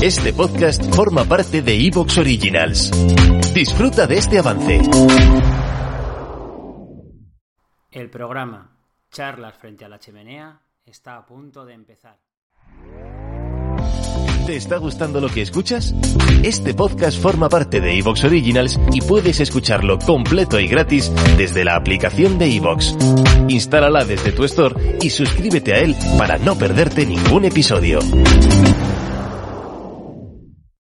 Este podcast forma parte de Evox Originals. Disfruta de este avance. El programa Charlas frente a la chimenea está a punto de empezar. ¿Te está gustando lo que escuchas? Este podcast forma parte de Evox Originals y puedes escucharlo completo y gratis desde la aplicación de Evox. Instálala desde tu store y suscríbete a él para no perderte ningún episodio.